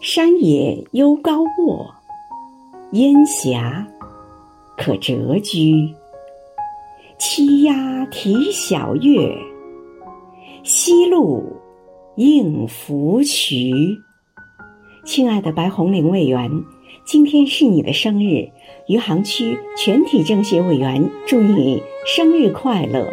山野幽高卧，烟霞可折居。栖鸦啼晓月，溪路映浮蕖。亲爱的白红岭委员，今天是你的生日，余杭区全体政协委员祝你生日快乐。